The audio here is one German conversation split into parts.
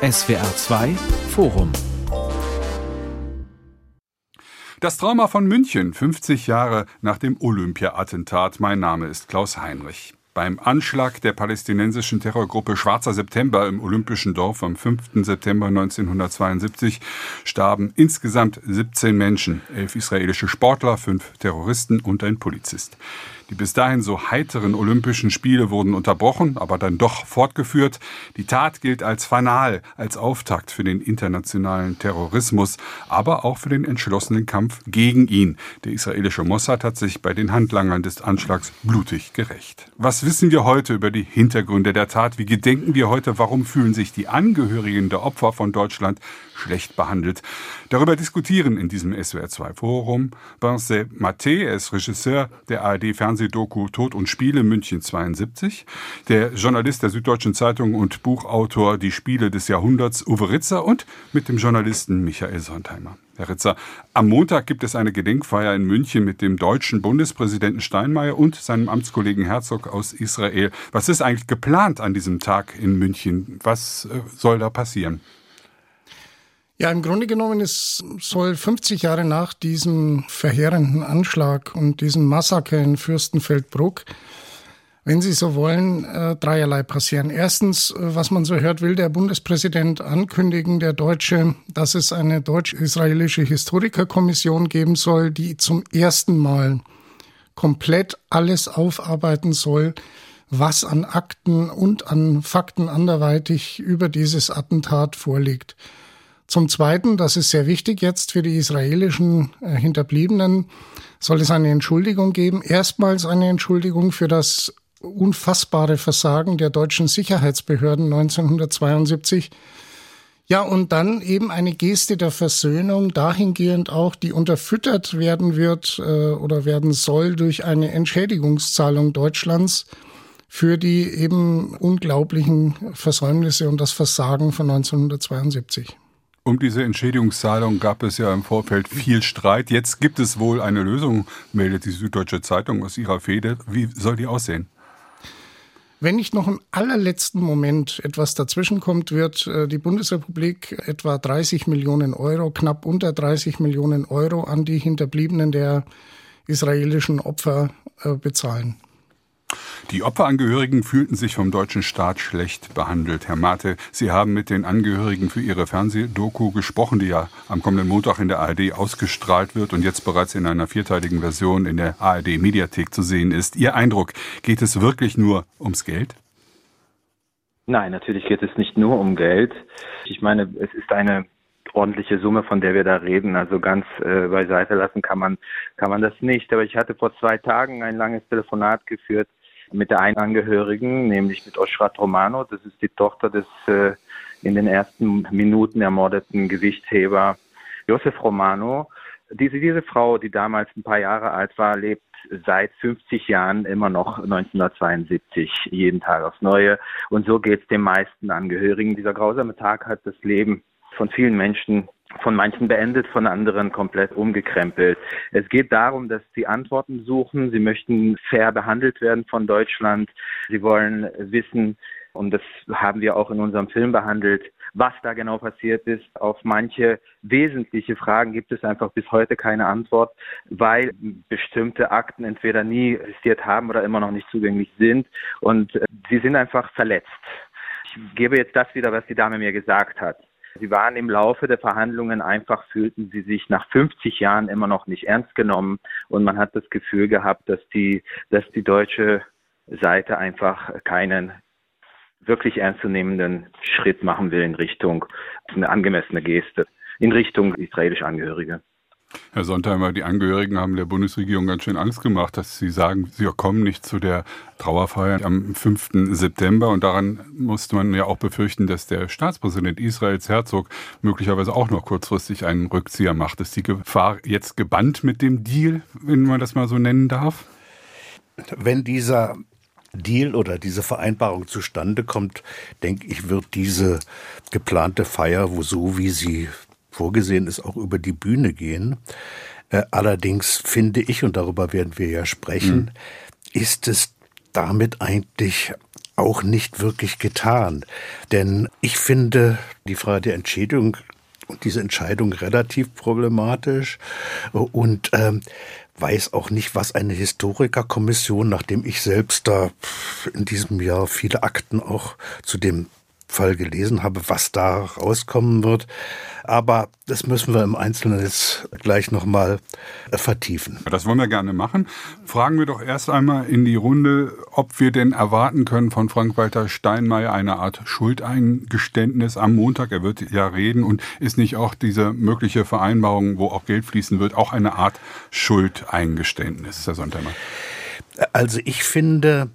SWR 2 Forum das Trauma von München, 50 Jahre nach dem Olympia-Attentat. Mein Name ist Klaus Heinrich. Beim Anschlag der palästinensischen Terrorgruppe Schwarzer September im Olympischen Dorf am 5. September 1972 starben insgesamt 17 Menschen, elf israelische Sportler, fünf Terroristen und ein Polizist. Die bis dahin so heiteren Olympischen Spiele wurden unterbrochen, aber dann doch fortgeführt. Die Tat gilt als fanal, als Auftakt für den internationalen Terrorismus, aber auch für den entschlossenen Kampf gegen ihn. Der israelische Mossad hat sich bei den Handlangern des Anschlags blutig gerecht. Was wissen wir heute über die Hintergründe der Tat? Wie gedenken wir heute? Warum fühlen sich die Angehörigen der Opfer von Deutschland schlecht behandelt? Darüber diskutieren in diesem SWR2-Forum Vincent Maté, er ist Regisseur der ARD-Fernsehsendung Fernsehdoku Tod und Spiele München 72, der Journalist der Süddeutschen Zeitung und Buchautor Die Spiele des Jahrhunderts Uwe Ritzer und mit dem Journalisten Michael Sontheimer. Herr Ritzer, am Montag gibt es eine Gedenkfeier in München mit dem deutschen Bundespräsidenten Steinmeier und seinem Amtskollegen Herzog aus Israel. Was ist eigentlich geplant an diesem Tag in München? Was äh, soll da passieren? Ja, im Grunde genommen, es soll 50 Jahre nach diesem verheerenden Anschlag und diesem Massaker in Fürstenfeldbruck, wenn Sie so wollen, äh, dreierlei passieren. Erstens, äh, was man so hört, will der Bundespräsident ankündigen, der Deutsche, dass es eine deutsch-israelische Historikerkommission geben soll, die zum ersten Mal komplett alles aufarbeiten soll, was an Akten und an Fakten anderweitig über dieses Attentat vorliegt. Zum Zweiten, das ist sehr wichtig jetzt für die israelischen äh, Hinterbliebenen, soll es eine Entschuldigung geben. Erstmals eine Entschuldigung für das unfassbare Versagen der deutschen Sicherheitsbehörden 1972. Ja, und dann eben eine Geste der Versöhnung, dahingehend auch, die unterfüttert werden wird äh, oder werden soll durch eine Entschädigungszahlung Deutschlands für die eben unglaublichen Versäumnisse und das Versagen von 1972. Um diese Entschädigungszahlung gab es ja im Vorfeld viel Streit. Jetzt gibt es wohl eine Lösung, meldet die Süddeutsche Zeitung aus ihrer Fehde. Wie soll die aussehen? Wenn nicht noch im allerletzten Moment etwas dazwischenkommt, wird äh, die Bundesrepublik etwa 30 Millionen Euro, knapp unter 30 Millionen Euro an die Hinterbliebenen der israelischen Opfer äh, bezahlen. Die Opferangehörigen fühlten sich vom deutschen Staat schlecht behandelt. Herr Mate, Sie haben mit den Angehörigen für Ihre Fernsehdoku gesprochen, die ja am kommenden Montag in der ARD ausgestrahlt wird und jetzt bereits in einer vierteiligen Version in der ARD Mediathek zu sehen ist. Ihr Eindruck, geht es wirklich nur ums Geld? Nein, natürlich geht es nicht nur um Geld. Ich meine, es ist eine ordentliche Summe, von der wir da reden. Also ganz äh, beiseite lassen kann man, kann man das nicht. Aber ich hatte vor zwei Tagen ein langes Telefonat geführt mit der einen Angehörigen, nämlich mit Oshrat Romano. Das ist die Tochter des äh, in den ersten Minuten ermordeten Gewichtsheber Josef Romano. Diese, diese Frau, die damals ein paar Jahre alt war, lebt seit 50 Jahren immer noch 1972, jeden Tag aufs Neue. Und so geht es den meisten Angehörigen. Dieser grausame Tag hat das Leben von vielen Menschen von manchen beendet, von anderen komplett umgekrempelt. Es geht darum, dass sie Antworten suchen. Sie möchten fair behandelt werden von Deutschland. Sie wollen wissen, und das haben wir auch in unserem Film behandelt, was da genau passiert ist. Auf manche wesentliche Fragen gibt es einfach bis heute keine Antwort, weil bestimmte Akten entweder nie existiert haben oder immer noch nicht zugänglich sind. Und äh, sie sind einfach verletzt. Ich gebe jetzt das wieder, was die Dame mir gesagt hat. Sie waren im Laufe der Verhandlungen einfach, fühlten sie sich nach 50 Jahren immer noch nicht ernst genommen und man hat das Gefühl gehabt, dass die, dass die deutsche Seite einfach keinen wirklich ernstzunehmenden Schritt machen will in Richtung eine angemessene Geste, in Richtung israelische Angehörige. Herr Sontheimer, die Angehörigen haben der Bundesregierung ganz schön Angst gemacht, dass sie sagen, sie kommen nicht zu der Trauerfeier am 5. September. Und daran musste man ja auch befürchten, dass der Staatspräsident Israels Herzog möglicherweise auch noch kurzfristig einen Rückzieher macht. Ist die Gefahr jetzt gebannt mit dem Deal, wenn man das mal so nennen darf? Wenn dieser Deal oder diese Vereinbarung zustande kommt, denke ich, wird diese geplante Feier, wo so wie sie vorgesehen ist, auch über die Bühne gehen. Äh, allerdings finde ich, und darüber werden wir ja sprechen, mhm. ist es damit eigentlich auch nicht wirklich getan. Denn ich finde die Frage der Entschädigung und diese Entscheidung relativ problematisch und ähm, weiß auch nicht, was eine Historikerkommission, nachdem ich selbst da in diesem Jahr viele Akten auch zu dem Fall gelesen habe, was da rauskommen wird. Aber das müssen wir im Einzelnen jetzt gleich nochmal äh, vertiefen. Das wollen wir gerne machen. Fragen wir doch erst einmal in die Runde, ob wir denn erwarten können von Frank-Walter Steinmeier eine Art Schuldeingeständnis am Montag. Er wird ja reden und ist nicht auch diese mögliche Vereinbarung, wo auch Geld fließen wird, auch eine Art Schuldeingeständnis, Herr Sonntagmann? Also ich finde,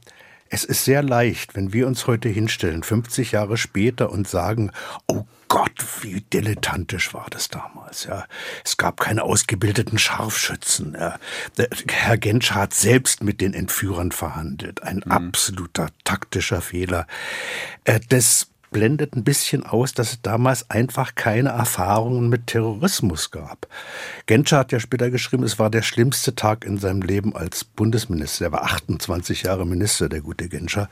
es ist sehr leicht, wenn wir uns heute hinstellen, 50 Jahre später und sagen, oh Gott, wie dilettantisch war das damals. Ja. Es gab keine ausgebildeten Scharfschützen. Ja. Herr Genscher hat selbst mit den Entführern verhandelt. Ein mhm. absoluter taktischer Fehler. Äh, das blendet ein bisschen aus, dass es damals einfach keine Erfahrungen mit Terrorismus gab. Genscher hat ja später geschrieben, es war der schlimmste Tag in seinem Leben als Bundesminister. Er war 28 Jahre Minister, der gute Genscher.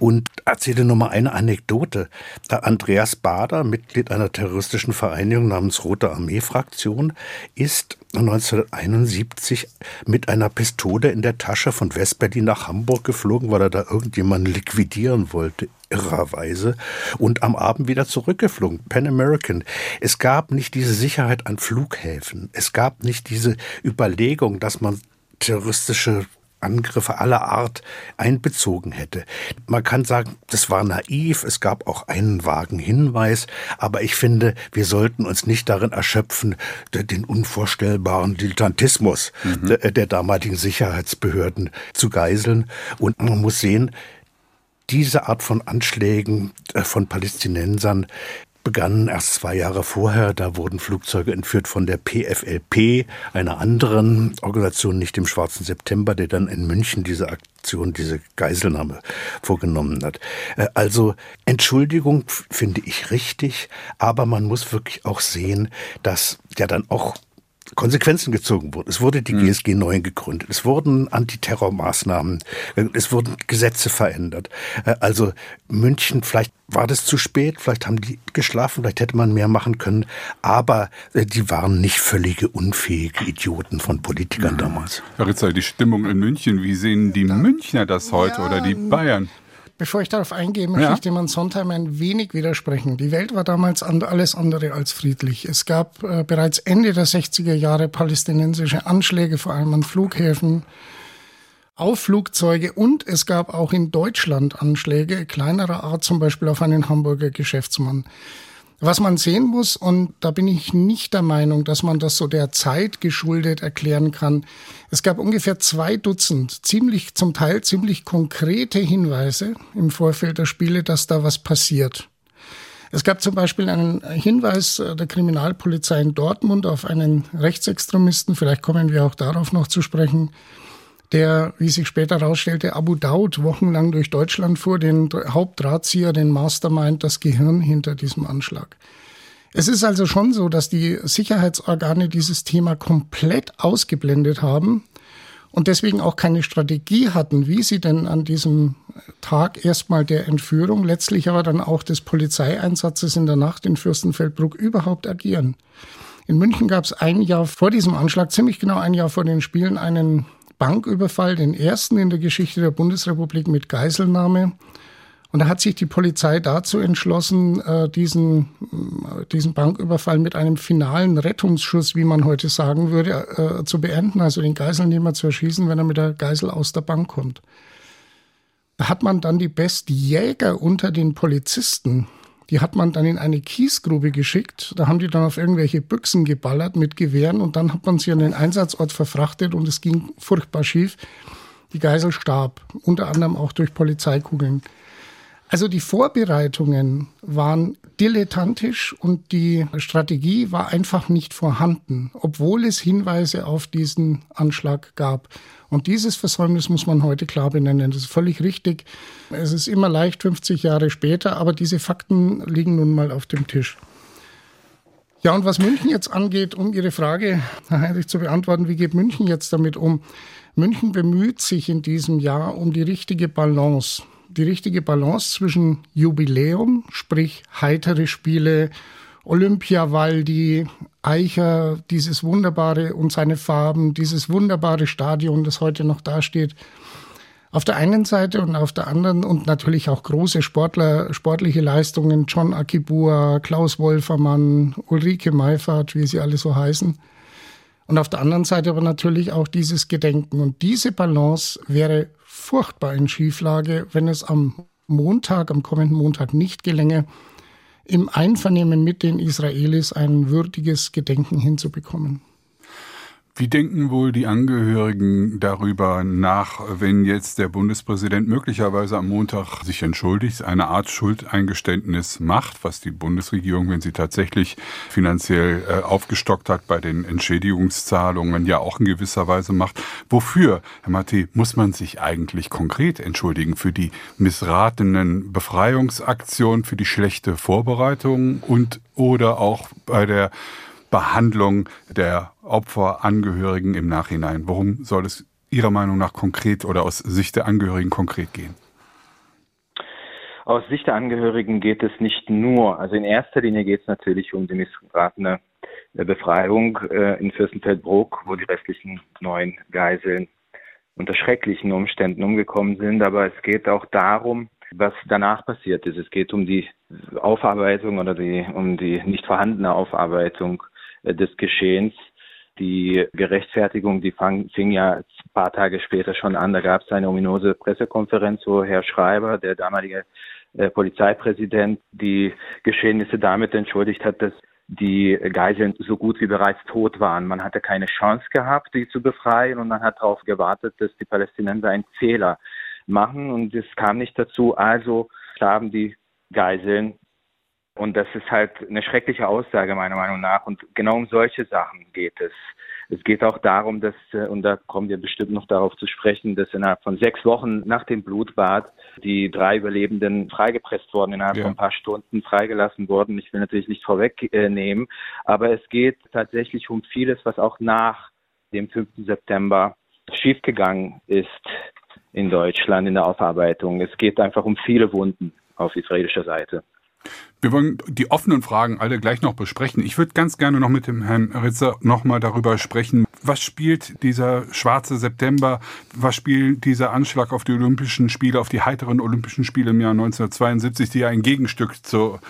Und erzählte nur mal eine Anekdote. Andreas Bader, Mitglied einer terroristischen Vereinigung namens Rote Armee-Fraktion, ist 1971 mit einer Pistole in der Tasche von Westberlin nach Hamburg geflogen, weil er da irgendjemanden liquidieren wollte irrerweise und am Abend wieder zurückgeflogen. Pan American. Es gab nicht diese Sicherheit an Flughäfen. Es gab nicht diese Überlegung, dass man terroristische Angriffe aller Art einbezogen hätte. Man kann sagen, das war naiv, es gab auch einen vagen Hinweis, aber ich finde, wir sollten uns nicht darin erschöpfen, den unvorstellbaren Dilettantismus mhm. der, der damaligen Sicherheitsbehörden zu geiseln. Und man muss sehen, diese Art von Anschlägen äh, von Palästinensern begannen erst zwei Jahre vorher. Da wurden Flugzeuge entführt von der PFLP, einer anderen Organisation, nicht dem Schwarzen September, der dann in München diese Aktion, diese Geiselnahme vorgenommen hat. Äh, also Entschuldigung finde ich richtig, aber man muss wirklich auch sehen, dass ja dann auch Konsequenzen gezogen wurden. Es wurde die GSG hm. 9 gegründet. Es wurden Antiterrormaßnahmen, es wurden Gesetze verändert. Äh, also München, vielleicht war das zu spät, vielleicht haben die geschlafen, vielleicht hätte man mehr machen können, aber äh, die waren nicht völlige unfähige Idioten von Politikern mhm. damals. Herr Ritzer, die Stimmung in München, wie sehen die Münchner das heute ja, oder die Bayern? Bevor ich darauf eingehe, möchte ja. ich dem an Sondheim ein wenig widersprechen. Die Welt war damals alles andere als friedlich. Es gab äh, bereits Ende der 60er Jahre palästinensische Anschläge, vor allem an Flughäfen, auf Flugzeuge und es gab auch in Deutschland Anschläge kleinerer Art, zum Beispiel auf einen Hamburger Geschäftsmann. Was man sehen muss, und da bin ich nicht der Meinung, dass man das so der Zeit geschuldet erklären kann. Es gab ungefähr zwei Dutzend, ziemlich, zum Teil ziemlich konkrete Hinweise im Vorfeld der Spiele, dass da was passiert. Es gab zum Beispiel einen Hinweis der Kriminalpolizei in Dortmund auf einen Rechtsextremisten, vielleicht kommen wir auch darauf noch zu sprechen, der, wie sich später herausstellte, Abu Daud wochenlang durch Deutschland fuhr, den Hauptdrahtzieher, den Mastermind, das Gehirn hinter diesem Anschlag. Es ist also schon so, dass die Sicherheitsorgane dieses Thema komplett ausgeblendet haben und deswegen auch keine Strategie hatten, wie sie denn an diesem Tag erstmal der Entführung, letztlich aber dann auch des Polizeieinsatzes in der Nacht in Fürstenfeldbruck überhaupt agieren. In München gab es ein Jahr vor diesem Anschlag, ziemlich genau ein Jahr vor den Spielen, einen Banküberfall, den ersten in der Geschichte der Bundesrepublik mit Geiselnahme. Und da hat sich die Polizei dazu entschlossen, äh, diesen, äh, diesen Banküberfall mit einem finalen Rettungsschuss, wie man heute sagen würde, äh, zu beenden, also den Geiselnehmer zu erschießen, wenn er mit der Geisel aus der Bank kommt. Da hat man dann die besten Jäger unter den Polizisten die hat man dann in eine Kiesgrube geschickt. Da haben die dann auf irgendwelche Büchsen geballert mit Gewehren und dann hat man sie an den Einsatzort verfrachtet und es ging furchtbar schief. Die Geisel starb, unter anderem auch durch Polizeikugeln. Also die Vorbereitungen waren dilettantisch und die Strategie war einfach nicht vorhanden, obwohl es Hinweise auf diesen Anschlag gab. Und dieses Versäumnis muss man heute klar benennen. Das ist völlig richtig. Es ist immer leicht 50 Jahre später, aber diese Fakten liegen nun mal auf dem Tisch. Ja, und was München jetzt angeht, um Ihre Frage, Herr Heinrich, zu beantworten, wie geht München jetzt damit um? München bemüht sich in diesem Jahr um die richtige Balance die richtige Balance zwischen Jubiläum, sprich heitere Spiele, Olympiawall, die Eicher, dieses wunderbare und seine Farben, dieses wunderbare Stadion, das heute noch dasteht. Auf der einen Seite und auf der anderen und natürlich auch große Sportler, sportliche Leistungen, John Akibua, Klaus Wolfermann, Ulrike Meifert, wie sie alle so heißen. Und auf der anderen Seite aber natürlich auch dieses Gedenken. Und diese Balance wäre furchtbar in Schieflage, wenn es am Montag, am kommenden Montag nicht gelänge, im Einvernehmen mit den Israelis ein würdiges Gedenken hinzubekommen. Wie denken wohl die Angehörigen darüber nach, wenn jetzt der Bundespräsident möglicherweise am Montag sich entschuldigt, eine Art Schuldeingeständnis macht, was die Bundesregierung, wenn sie tatsächlich finanziell äh, aufgestockt hat bei den Entschädigungszahlungen, ja auch in gewisser Weise macht. Wofür, Herr Matte, muss man sich eigentlich konkret entschuldigen? Für die missratenen Befreiungsaktionen, für die schlechte Vorbereitung und oder auch bei der Behandlung der Opferangehörigen im Nachhinein? Worum soll es Ihrer Meinung nach konkret oder aus Sicht der Angehörigen konkret gehen? Aus Sicht der Angehörigen geht es nicht nur, also in erster Linie geht es natürlich um die missratene äh, Befreiung äh, in Fürstenfeldbruck, wo die restlichen neun Geiseln unter schrecklichen Umständen umgekommen sind. Aber es geht auch darum, was danach passiert ist. Es geht um die Aufarbeitung oder die, um die nicht vorhandene Aufarbeitung des Geschehens. Die Gerechtfertigung, die fang, fing ja ein paar Tage später schon an. Da gab es eine ominöse Pressekonferenz, wo Herr Schreiber, der damalige äh, Polizeipräsident, die Geschehnisse damit entschuldigt hat, dass die Geiseln so gut wie bereits tot waren. Man hatte keine Chance gehabt, die zu befreien und man hat darauf gewartet, dass die Palästinenser einen Fehler machen und es kam nicht dazu. Also starben die Geiseln und das ist halt eine schreckliche Aussage meiner Meinung nach. Und genau um solche Sachen geht es. Es geht auch darum, dass, äh, und da kommen wir bestimmt noch darauf zu sprechen, dass innerhalb von sechs Wochen nach dem Blutbad die drei Überlebenden freigepresst wurden, innerhalb ja. von ein paar Stunden freigelassen wurden. Ich will natürlich nicht vorwegnehmen, aber es geht tatsächlich um vieles, was auch nach dem 5. September schiefgegangen ist in Deutschland in der Aufarbeitung. Es geht einfach um viele Wunden auf israelischer Seite. Wir wollen die offenen Fragen alle gleich noch besprechen. Ich würde ganz gerne noch mit dem Herrn Ritzer nochmal darüber sprechen. Was spielt dieser schwarze September? Was spielt dieser Anschlag auf die Olympischen Spiele, auf die heiteren Olympischen Spiele im Jahr 1972, die ja ein Gegenstück zu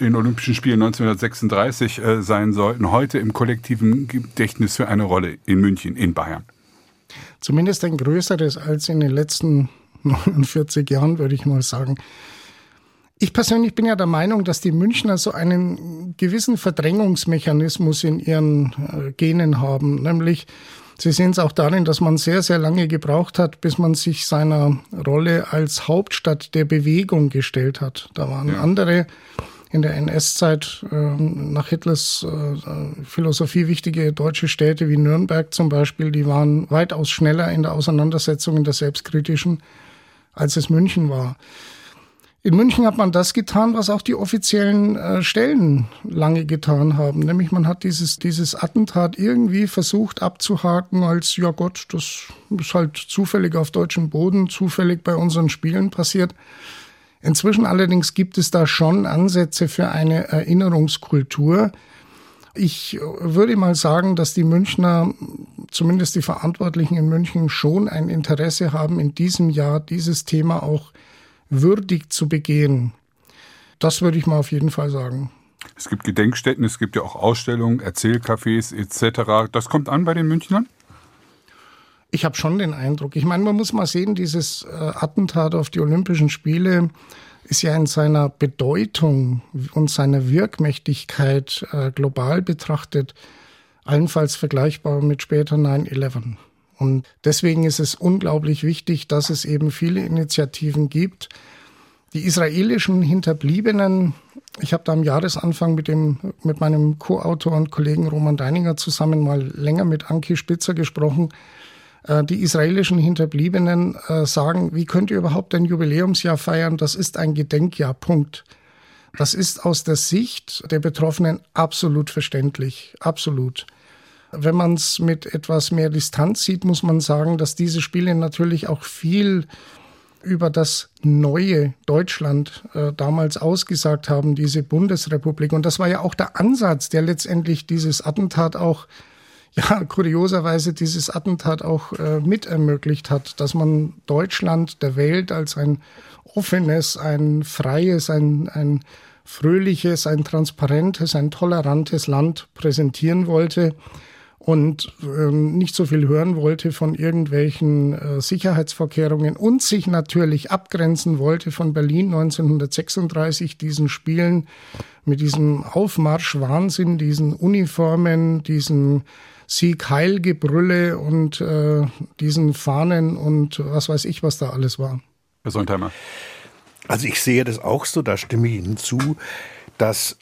den Olympischen Spielen 1936 äh, sein sollten, heute im kollektiven Gedächtnis für eine Rolle in München, in Bayern? Zumindest ein größeres als in den letzten 49 Jahren, würde ich mal sagen. Ich persönlich bin ja der Meinung, dass die Münchner so einen gewissen Verdrängungsmechanismus in ihren äh, Genen haben. Nämlich, sie sehen es auch darin, dass man sehr, sehr lange gebraucht hat, bis man sich seiner Rolle als Hauptstadt der Bewegung gestellt hat. Da waren ja. andere in der NS-Zeit äh, nach Hitlers äh, Philosophie wichtige deutsche Städte wie Nürnberg zum Beispiel, die waren weitaus schneller in der Auseinandersetzung in der selbstkritischen, als es München war. In München hat man das getan, was auch die offiziellen äh, Stellen lange getan haben. Nämlich man hat dieses, dieses Attentat irgendwie versucht abzuhaken als, ja Gott, das ist halt zufällig auf deutschem Boden, zufällig bei unseren Spielen passiert. Inzwischen allerdings gibt es da schon Ansätze für eine Erinnerungskultur. Ich würde mal sagen, dass die Münchner, zumindest die Verantwortlichen in München, schon ein Interesse haben, in diesem Jahr dieses Thema auch würdig zu begehen. Das würde ich mal auf jeden Fall sagen. Es gibt Gedenkstätten, es gibt ja auch Ausstellungen, Erzählcafés etc. Das kommt an bei den Münchnern? Ich habe schon den Eindruck. Ich meine, man muss mal sehen, dieses äh, Attentat auf die Olympischen Spiele ist ja in seiner Bedeutung und seiner Wirkmächtigkeit äh, global betrachtet allenfalls vergleichbar mit später 9-11. Und deswegen ist es unglaublich wichtig, dass es eben viele Initiativen gibt. Die israelischen Hinterbliebenen, ich habe da am Jahresanfang mit, dem, mit meinem Co-Autor und Kollegen Roman Deininger zusammen mal länger mit Anki Spitzer gesprochen. Äh, die israelischen Hinterbliebenen äh, sagen, wie könnt ihr überhaupt ein Jubiläumsjahr feiern? Das ist ein Gedenkjahr, Punkt. Das ist aus der Sicht der Betroffenen absolut verständlich, absolut. Wenn man es mit etwas mehr Distanz sieht, muss man sagen, dass diese Spiele natürlich auch viel über das neue Deutschland äh, damals ausgesagt haben, diese Bundesrepublik. Und das war ja auch der Ansatz, der letztendlich dieses Attentat auch, ja, kurioserweise dieses Attentat auch äh, mit ermöglicht hat, dass man Deutschland der Welt als ein offenes, ein freies, ein, ein fröhliches, ein transparentes, ein tolerantes Land präsentieren wollte und ähm, nicht so viel hören wollte von irgendwelchen äh, Sicherheitsvorkehrungen und sich natürlich abgrenzen wollte von Berlin 1936, diesen Spielen mit diesem Aufmarsch-Wahnsinn, diesen Uniformen, diesen Sieg-Heil-Gebrülle und äh, diesen Fahnen und was weiß ich, was da alles war. Herr Sontheimer. Also ich sehe das auch so, da stimme ich Ihnen zu, dass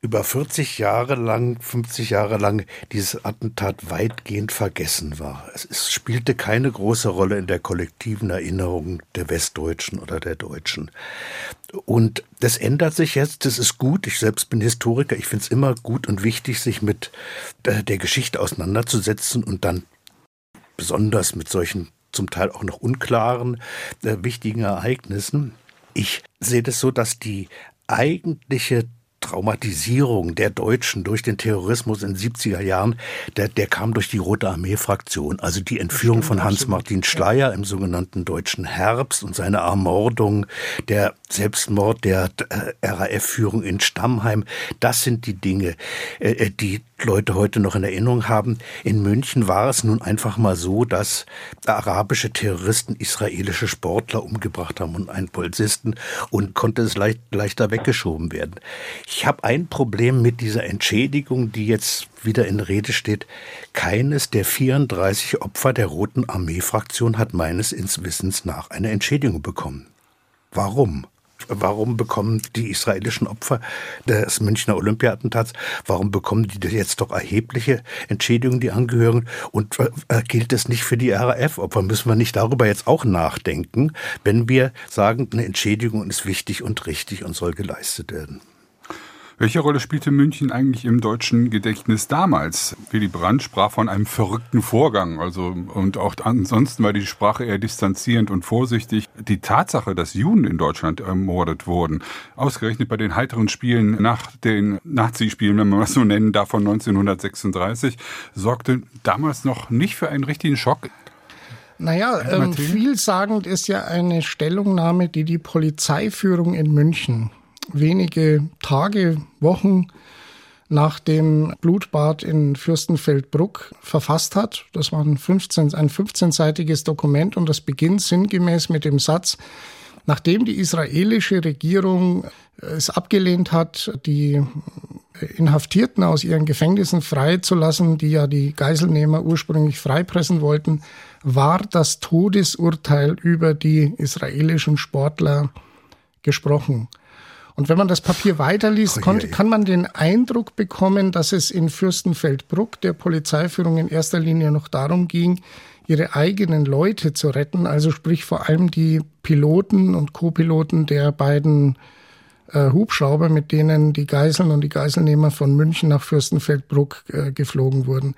über 40 Jahre lang, 50 Jahre lang dieses Attentat weitgehend vergessen war. Es, es, spielte keine große Rolle in der kollektiven Erinnerung der Westdeutschen oder der Deutschen. Und das ändert sich jetzt, das ist gut. Ich selbst bin Historiker, ich finde es immer gut und wichtig, sich mit äh, der Geschichte auseinanderzusetzen und dann besonders mit solchen zum Teil auch noch unklaren, äh, wichtigen Ereignissen. Ich sehe das so, dass die eigentliche Traumatisierung der Deutschen durch den Terrorismus in den 70er Jahren, der, der kam durch die Rote Armee-Fraktion. Also die Entführung von Hans-Martin Schleyer im sogenannten Deutschen Herbst und seine Ermordung, der Selbstmord der äh, RAF-Führung in Stammheim. Das sind die Dinge, äh, äh, die Leute heute noch in Erinnerung haben. In München war es nun einfach mal so, dass arabische Terroristen israelische Sportler umgebracht haben und einen Polizisten und konnte es leicht, leichter weggeschoben werden. Ich habe ein Problem mit dieser Entschädigung, die jetzt wieder in Rede steht. Keines der 34 Opfer der Roten Armee-Fraktion hat meines Wissens nach eine Entschädigung bekommen. Warum? Warum bekommen die israelischen Opfer des Münchner Olympiatentats, warum bekommen die jetzt doch erhebliche Entschädigungen, die Angehörigen? Und äh, gilt es nicht für die RAF-Opfer? Müssen wir nicht darüber jetzt auch nachdenken, wenn wir sagen, eine Entschädigung ist wichtig und richtig und soll geleistet werden? Welche Rolle spielte München eigentlich im deutschen Gedächtnis damals? Willy Brandt sprach von einem verrückten Vorgang, also und auch ansonsten war die Sprache eher distanzierend und vorsichtig. Die Tatsache, dass Juden in Deutschland ermordet wurden, ausgerechnet bei den heiteren Spielen nach den Nazispielen, wenn man das so nennen darf, von 1936, sorgte damals noch nicht für einen richtigen Schock. Naja, ähm, vielsagend ist ja eine Stellungnahme, die die Polizeiführung in München wenige Tage, Wochen nach dem Blutbad in Fürstenfeldbruck verfasst hat. Das war ein 15, ein 15-seitiges Dokument und das beginnt sinngemäß mit dem Satz, nachdem die israelische Regierung es abgelehnt hat, die Inhaftierten aus ihren Gefängnissen freizulassen, die ja die Geiselnehmer ursprünglich freipressen wollten, war das Todesurteil über die israelischen Sportler gesprochen. Und wenn man das Papier weiterliest, oh, kann man den Eindruck bekommen, dass es in Fürstenfeldbruck der Polizeiführung in erster Linie noch darum ging, ihre eigenen Leute zu retten, also sprich vor allem die Piloten und Co-Piloten der beiden äh, Hubschrauber, mit denen die Geiseln und die Geiselnehmer von München nach Fürstenfeldbruck äh, geflogen wurden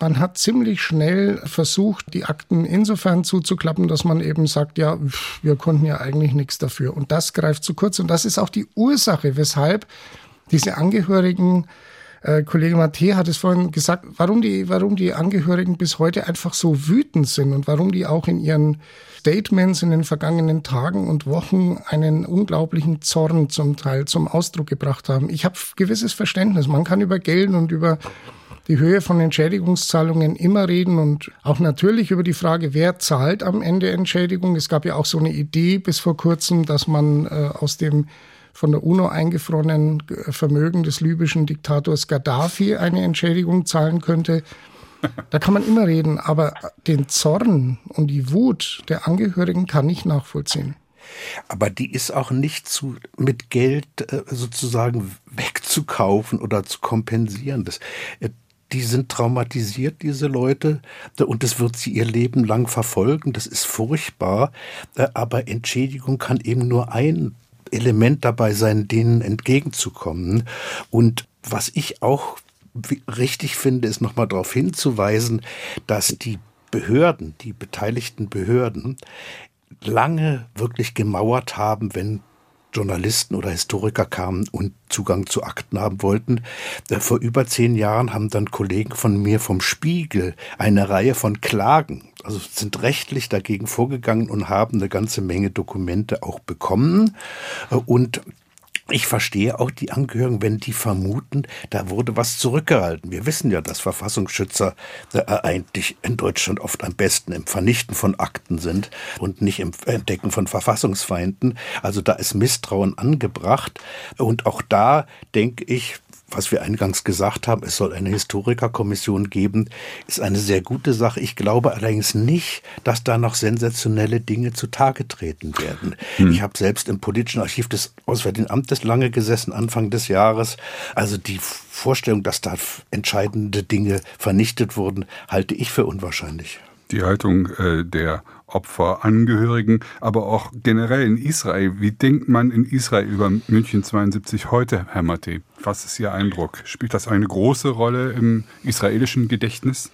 man hat ziemlich schnell versucht, die Akten insofern zuzuklappen, dass man eben sagt, ja, wir konnten ja eigentlich nichts dafür. Und das greift zu kurz. Und das ist auch die Ursache, weshalb diese Angehörigen äh, Kollege Matthä hat es vorhin gesagt, warum die, warum die Angehörigen bis heute einfach so wütend sind und warum die auch in ihren Statements in den vergangenen Tagen und Wochen einen unglaublichen Zorn zum Teil zum Ausdruck gebracht haben. Ich habe gewisses Verständnis. Man kann über Geld und über die Höhe von Entschädigungszahlungen immer reden und auch natürlich über die Frage, wer zahlt am Ende Entschädigung. Es gab ja auch so eine Idee bis vor kurzem, dass man äh, aus dem von der UNO eingefrorenen Vermögen des libyschen Diktators Gaddafi eine Entschädigung zahlen könnte. Da kann man immer reden, aber den Zorn und die Wut der Angehörigen kann ich nachvollziehen. Aber die ist auch nicht zu, mit Geld äh, sozusagen wegzukaufen oder zu kompensieren. Das, äh, die sind traumatisiert, diese Leute, und das wird sie ihr Leben lang verfolgen. Das ist furchtbar, äh, aber Entschädigung kann eben nur ein Element dabei sein, denen entgegenzukommen. Und was ich auch richtig finde, ist nochmal darauf hinzuweisen, dass die Behörden, die beteiligten Behörden, lange wirklich gemauert haben, wenn Journalisten oder Historiker kamen und Zugang zu Akten haben wollten. Äh, vor über zehn Jahren haben dann Kollegen von mir vom Spiegel eine Reihe von Klagen, also sind rechtlich dagegen vorgegangen und haben eine ganze Menge Dokumente auch bekommen. Äh, und ich verstehe auch die Angehörigen, wenn die vermuten, da wurde was zurückgehalten. Wir wissen ja, dass Verfassungsschützer äh, eigentlich in Deutschland oft am besten im Vernichten von Akten sind und nicht im Entdecken von Verfassungsfeinden. Also da ist Misstrauen angebracht. Und auch da denke ich, was wir eingangs gesagt haben, es soll eine Historikerkommission geben, ist eine sehr gute Sache. Ich glaube allerdings nicht, dass da noch sensationelle Dinge zutage treten werden. Hm. Ich habe selbst im politischen Archiv des Auswärtigen Amtes lange gesessen, Anfang des Jahres. Also die Vorstellung, dass da entscheidende Dinge vernichtet wurden, halte ich für unwahrscheinlich. Die Haltung äh, der Opferangehörigen, aber auch generell in Israel. Wie denkt man in Israel über München 72 heute, Herr Matte? Was ist Ihr Eindruck? Spielt das eine große Rolle im israelischen Gedächtnis?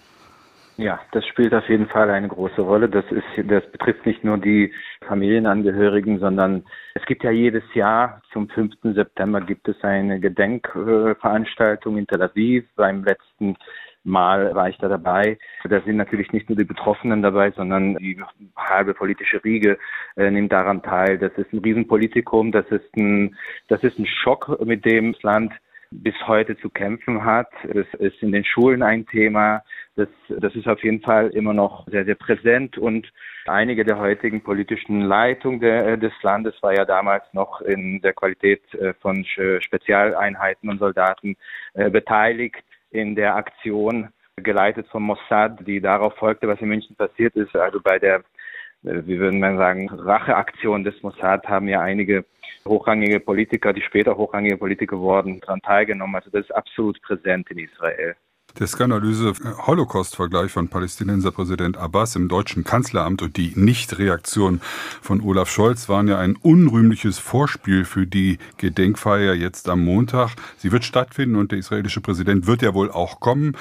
Ja, das spielt auf jeden Fall eine große Rolle. Das ist, das betrifft nicht nur die Familienangehörigen, sondern es gibt ja jedes Jahr zum 5. September gibt es eine Gedenkveranstaltung in Tel Aviv. Beim letzten Mal war ich da dabei. Da sind natürlich nicht nur die Betroffenen dabei, sondern die halbe politische Riege äh, nimmt daran teil. Das ist ein Riesenpolitikum, das ist ein, das ist ein Schock, mit dem das Land bis heute zu kämpfen hat. Das ist in den Schulen ein Thema. Das, das ist auf jeden Fall immer noch sehr, sehr präsent und einige der heutigen politischen Leitung der, des Landes war ja damals noch in der Qualität äh, von Spezialeinheiten und Soldaten äh, beteiligt in der Aktion geleitet vom Mossad, die darauf folgte, was in München passiert ist. Also bei der, äh, wie würden man sagen, Racheaktion des Mossad haben ja einige hochrangige Politiker, die später hochrangige Politiker wurden, daran teilgenommen. Also das ist absolut präsent in Israel. Der skandalöse Holocaust-Vergleich von Palästinenserpräsident Abbas im deutschen Kanzleramt und die Nichtreaktion von Olaf Scholz waren ja ein unrühmliches Vorspiel für die Gedenkfeier jetzt am Montag. Sie wird stattfinden und der israelische Präsident wird ja wohl auch kommen.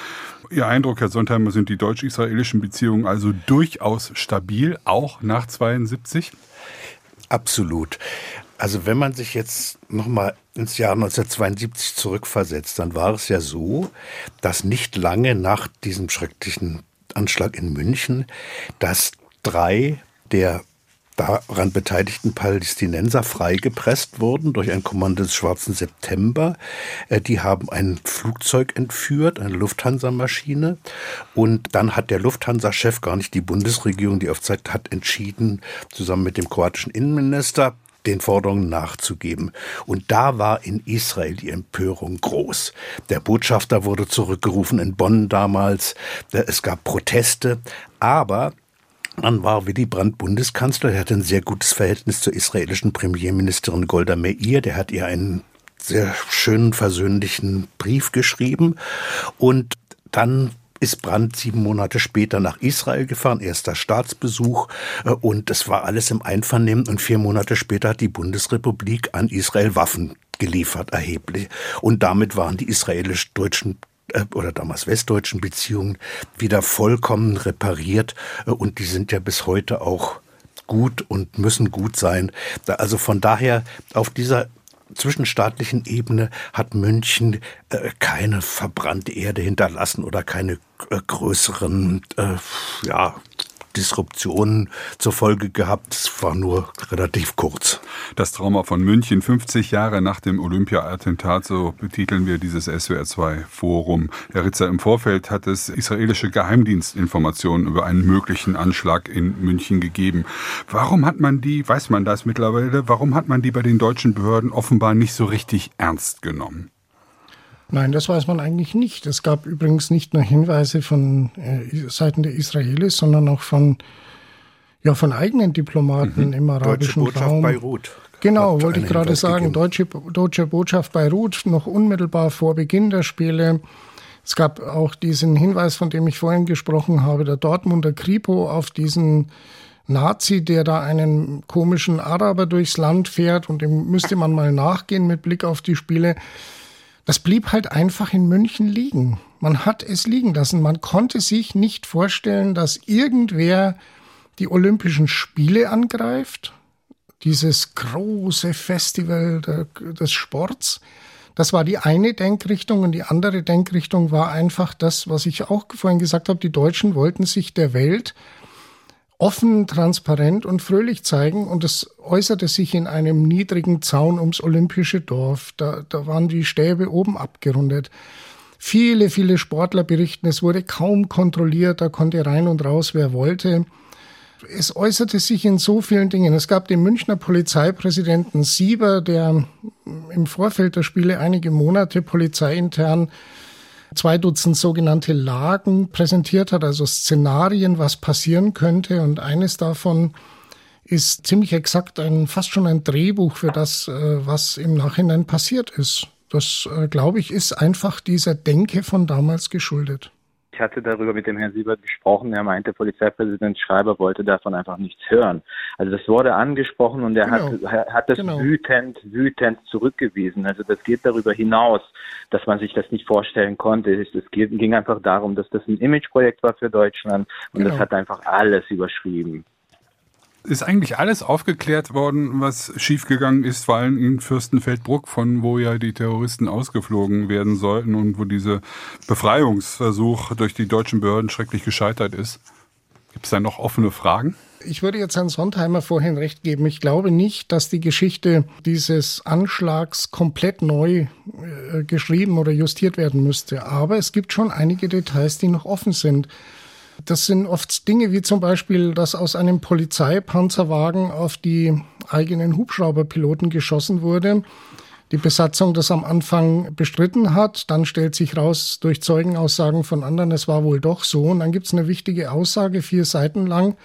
Ihr Eindruck, Herr Sontheimer, sind die deutsch-israelischen Beziehungen also durchaus stabil, auch nach 72? Absolut. Also wenn man sich jetzt nochmal ins Jahr 1972 zurückversetzt, dann war es ja so, dass nicht lange nach diesem schrecklichen Anschlag in München, dass drei der daran beteiligten Palästinenser freigepresst wurden durch ein Kommando des Schwarzen September. Äh, die haben ein Flugzeug entführt, eine Lufthansa-Maschine. Und dann hat der Lufthansa-Chef, gar nicht die Bundesregierung, die auf Zeit hat entschieden, zusammen mit dem kroatischen Innenminister, den Forderungen nachzugeben. Und da war in Israel die Empörung groß. Der Botschafter wurde zurückgerufen in Bonn damals. Es gab Proteste. Aber dann war Willy Brandt Bundeskanzler. Er hatte ein sehr gutes Verhältnis zur israelischen Premierministerin Golda Meir. Der hat ihr einen sehr schönen, versöhnlichen Brief geschrieben. Und dann ist Brandt sieben Monate später nach Israel gefahren, erster Staatsbesuch äh, und es war alles im Einvernehmen und vier Monate später hat die Bundesrepublik an Israel Waffen geliefert, erheblich. Und damit waren die israelisch-deutschen äh, oder damals westdeutschen Beziehungen wieder vollkommen repariert äh, und die sind ja bis heute auch gut und müssen gut sein. Also von daher auf dieser zwischenstaatlichen Ebene hat München äh, keine verbrannte Erde hinterlassen oder keine äh, größeren ja, Disruptionen zur Folge gehabt. Es war nur relativ kurz. Das Trauma von München, 50 Jahre nach dem Olympia-Attentat, so betiteln wir dieses SWR2-Forum. Herr Ritzer, im Vorfeld hat es israelische Geheimdienstinformationen über einen möglichen Anschlag in München gegeben. Warum hat man die, weiß man das mittlerweile, warum hat man die bei den deutschen Behörden offenbar nicht so richtig ernst genommen? Nein, das weiß man eigentlich nicht. Es gab übrigens nicht nur Hinweise von äh, Seiten der Israelis, sondern auch von, ja, von eigenen Diplomaten mhm. im arabischen Deutsche Botschaft Raum. Beirut. Genau, wollte ich gerade sagen. Deutsche, Deutsche Botschaft Beirut, noch unmittelbar vor Beginn der Spiele. Es gab auch diesen Hinweis, von dem ich vorhin gesprochen habe, der Dortmunder Kripo auf diesen Nazi, der da einen komischen Araber durchs Land fährt und dem müsste man mal nachgehen mit Blick auf die Spiele. Das blieb halt einfach in München liegen. Man hat es liegen lassen. Man konnte sich nicht vorstellen, dass irgendwer die Olympischen Spiele angreift, dieses große Festival des Sports. Das war die eine Denkrichtung und die andere Denkrichtung war einfach das, was ich auch vorhin gesagt habe, die Deutschen wollten sich der Welt offen, transparent und fröhlich zeigen und es äußerte sich in einem niedrigen Zaun ums olympische Dorf. Da, da waren die Stäbe oben abgerundet. Viele, viele Sportler berichten, es wurde kaum kontrolliert, da konnte rein und raus, wer wollte. Es äußerte sich in so vielen Dingen. Es gab den Münchner Polizeipräsidenten Sieber, der im Vorfeld der Spiele einige Monate polizeiintern zwei Dutzend sogenannte Lagen präsentiert hat, also Szenarien, was passieren könnte. Und eines davon ist ziemlich exakt ein, fast schon ein Drehbuch für das, äh, was im Nachhinein passiert ist. Das, äh, glaube ich, ist einfach dieser Denke von damals geschuldet. Ich hatte darüber mit dem Herrn Siebert gesprochen. Er meinte, Polizeipräsident Schreiber wollte davon einfach nichts hören. Also das wurde angesprochen und er genau. hat, hat das genau. wütend, wütend zurückgewiesen. Also das geht darüber hinaus, dass man sich das nicht vorstellen konnte. Es ging einfach darum, dass das ein Imageprojekt war für Deutschland und genau. das hat einfach alles überschrieben. Ist eigentlich alles aufgeklärt worden, was schiefgegangen ist, vor allem in Fürstenfeldbruck, von wo ja die Terroristen ausgeflogen werden sollten und wo dieser Befreiungsversuch durch die deutschen Behörden schrecklich gescheitert ist? Gibt es da noch offene Fragen? Ich würde jetzt Herrn Sondheimer vorhin recht geben. Ich glaube nicht, dass die Geschichte dieses Anschlags komplett neu äh, geschrieben oder justiert werden müsste. Aber es gibt schon einige Details, die noch offen sind. Das sind oft Dinge wie zum Beispiel, dass aus einem Polizeipanzerwagen auf die eigenen Hubschrauberpiloten geschossen wurde. Die Besatzung das am Anfang bestritten hat, dann stellt sich raus durch Zeugenaussagen von anderen, es war wohl doch so. Und dann gibt es eine wichtige Aussage, vier Seiten lang,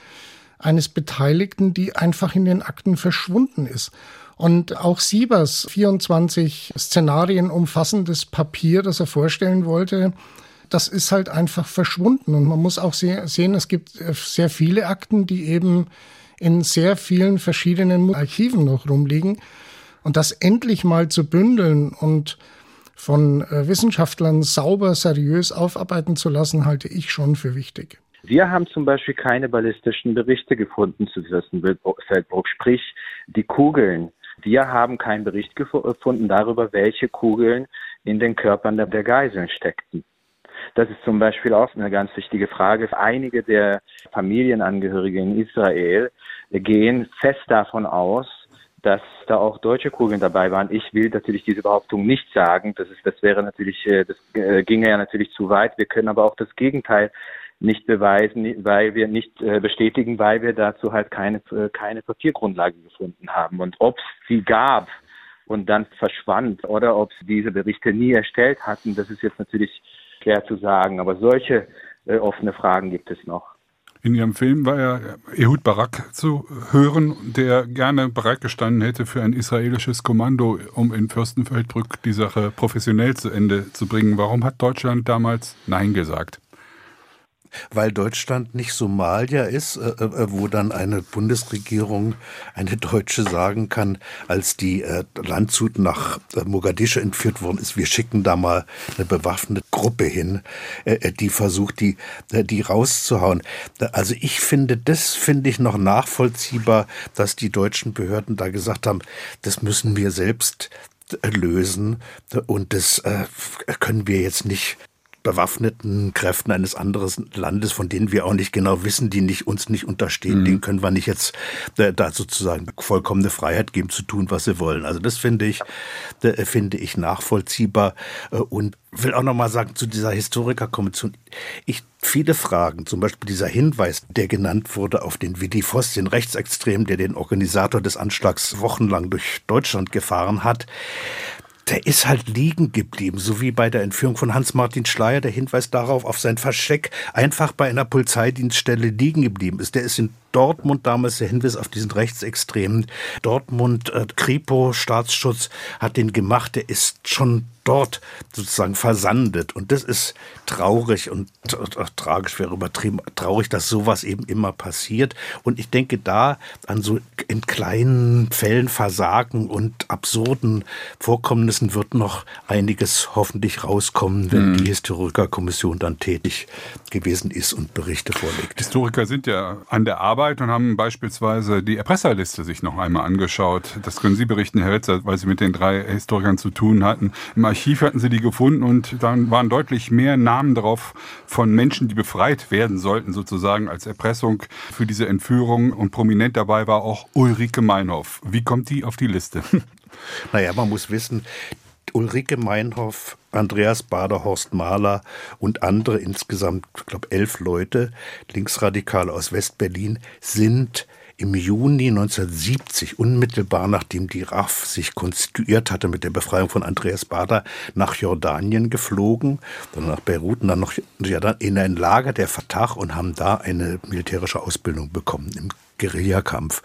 eines Beteiligten, die einfach in den Akten verschwunden ist. Und auch Siebers 24 Szenarien umfassendes Papier, das er vorstellen wollte, das ist halt einfach verschwunden. Und man muss auch sehen, es gibt äh, sehr viele Akten, die eben in sehr vielen verschiedenen Archiven noch rumliegen. Und das endlich mal zu bündeln und von äh, Wissenschaftlern sauber, seriös aufarbeiten zu lassen, halte ich schon für wichtig. Wir haben zum Beispiel keine ballistischen Berichte gefunden zu Fürstenfeldbruck, sprich die Kugeln. Wir haben keinen Bericht gefunden darüber, welche Kugeln in den Körpern der Geiseln steckten. Das ist zum Beispiel auch eine ganz wichtige Frage. Einige der Familienangehörigen in Israel gehen fest davon aus, dass da auch deutsche Kugeln dabei waren. Ich will natürlich diese Behauptung nicht sagen. Das ist, das wäre natürlich, äh, das äh, ginge ja natürlich zu weit. Wir können aber auch das Gegenteil nicht beweisen, weil wir nicht äh, bestätigen, weil wir dazu halt keine, keine Papiergrundlage gefunden haben. Und ob es sie gab und dann verschwand oder ob sie diese Berichte nie erstellt hatten, das ist jetzt natürlich schwer zu sagen. Aber solche äh, offene Fragen gibt es noch. In Ihrem Film war ja Ehud Barak zu hören, der gerne bereitgestanden hätte für ein israelisches Kommando, um in Fürstenfeldbrück die Sache professionell zu Ende zu bringen. Warum hat Deutschland damals Nein gesagt? Weil Deutschland nicht Somalia ist, äh, äh, wo dann eine Bundesregierung, eine deutsche sagen kann, als die äh, Landshut nach äh, Mogadischu entführt worden ist, wir schicken da mal eine bewaffnete Gruppe hin, äh, äh die versucht, die, die rauszuhauen. Also ich finde, das finde ich noch nachvollziehbar, dass die deutschen Behörden da gesagt haben, das müssen wir selbst lösen und das können wir jetzt nicht bewaffneten Kräften eines anderen Landes, von denen wir auch nicht genau wissen, die nicht uns nicht unterstehen, mhm. denen können wir nicht jetzt äh, da sozusagen vollkommene Freiheit geben zu tun, was sie wollen. Also das finde ich äh, finde ich nachvollziehbar äh, und will auch noch mal sagen zu dieser Historikerkommission. Ich viele Fragen, zum Beispiel dieser Hinweis, der genannt wurde auf den Vidi Voss, den Rechtsextrem, der den Organisator des Anschlags wochenlang durch Deutschland gefahren hat der ist halt liegen geblieben, so wie bei der Entführung von Hans-Martin Schleier der Hinweis darauf auf sein Versteck einfach bei einer Polizeidienststelle liegen geblieben ist. Der ist in Dortmund damals der Hinweis auf diesen Rechtsextremen. Dortmund, äh, Kripo, Staatsschutz hat den gemacht. Der ist schon dort sozusagen versandet. Und das ist traurig und ach, tragisch wäre übertrieben, traurig, dass sowas eben immer passiert. Und ich denke da an so in kleinen Fällen Versagen und absurden Vorkommnissen wird noch einiges hoffentlich rauskommen, wenn mhm. die Historikerkommission dann tätig gewesen ist und Berichte vorlegt. Historiker sind ja an der Arbeit Arbeit und haben beispielsweise die Erpresserliste sich noch einmal angeschaut. Das können Sie berichten, Herr Ritzer, weil Sie mit den drei Historikern zu tun hatten. Im Archiv hatten Sie die gefunden und dann waren deutlich mehr Namen drauf von Menschen, die befreit werden sollten, sozusagen als Erpressung für diese Entführung. Und prominent dabei war auch Ulrike Meinhoff. Wie kommt die auf die Liste? Naja, man muss wissen, Ulrike Meinhoff, Andreas Baderhorst Mahler und andere, insgesamt, ich glaube, elf Leute, Linksradikale aus Westberlin, sind im Juni 1970, unmittelbar nachdem die RAF sich konstituiert hatte mit der Befreiung von Andreas Bader, nach Jordanien geflogen, dann nach Beirut und dann noch in ein Lager der Fatah und haben da eine militärische Ausbildung bekommen im Guerillakampf.